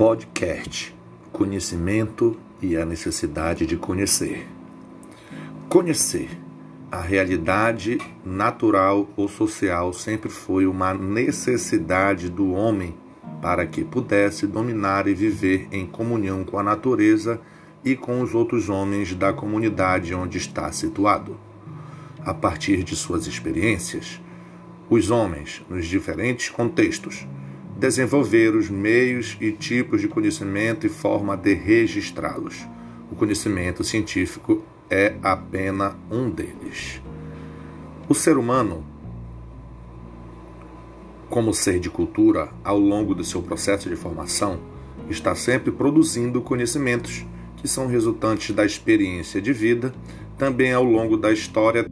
Podcast Conhecimento e a necessidade de conhecer. Conhecer a realidade natural ou social sempre foi uma necessidade do homem para que pudesse dominar e viver em comunhão com a natureza e com os outros homens da comunidade onde está situado. A partir de suas experiências, os homens, nos diferentes contextos, desenvolver os meios e tipos de conhecimento e forma de registrá-los. O conhecimento científico é apenas um deles. O ser humano, como ser de cultura, ao longo do seu processo de formação, está sempre produzindo conhecimentos que são resultantes da experiência de vida, também ao longo da história.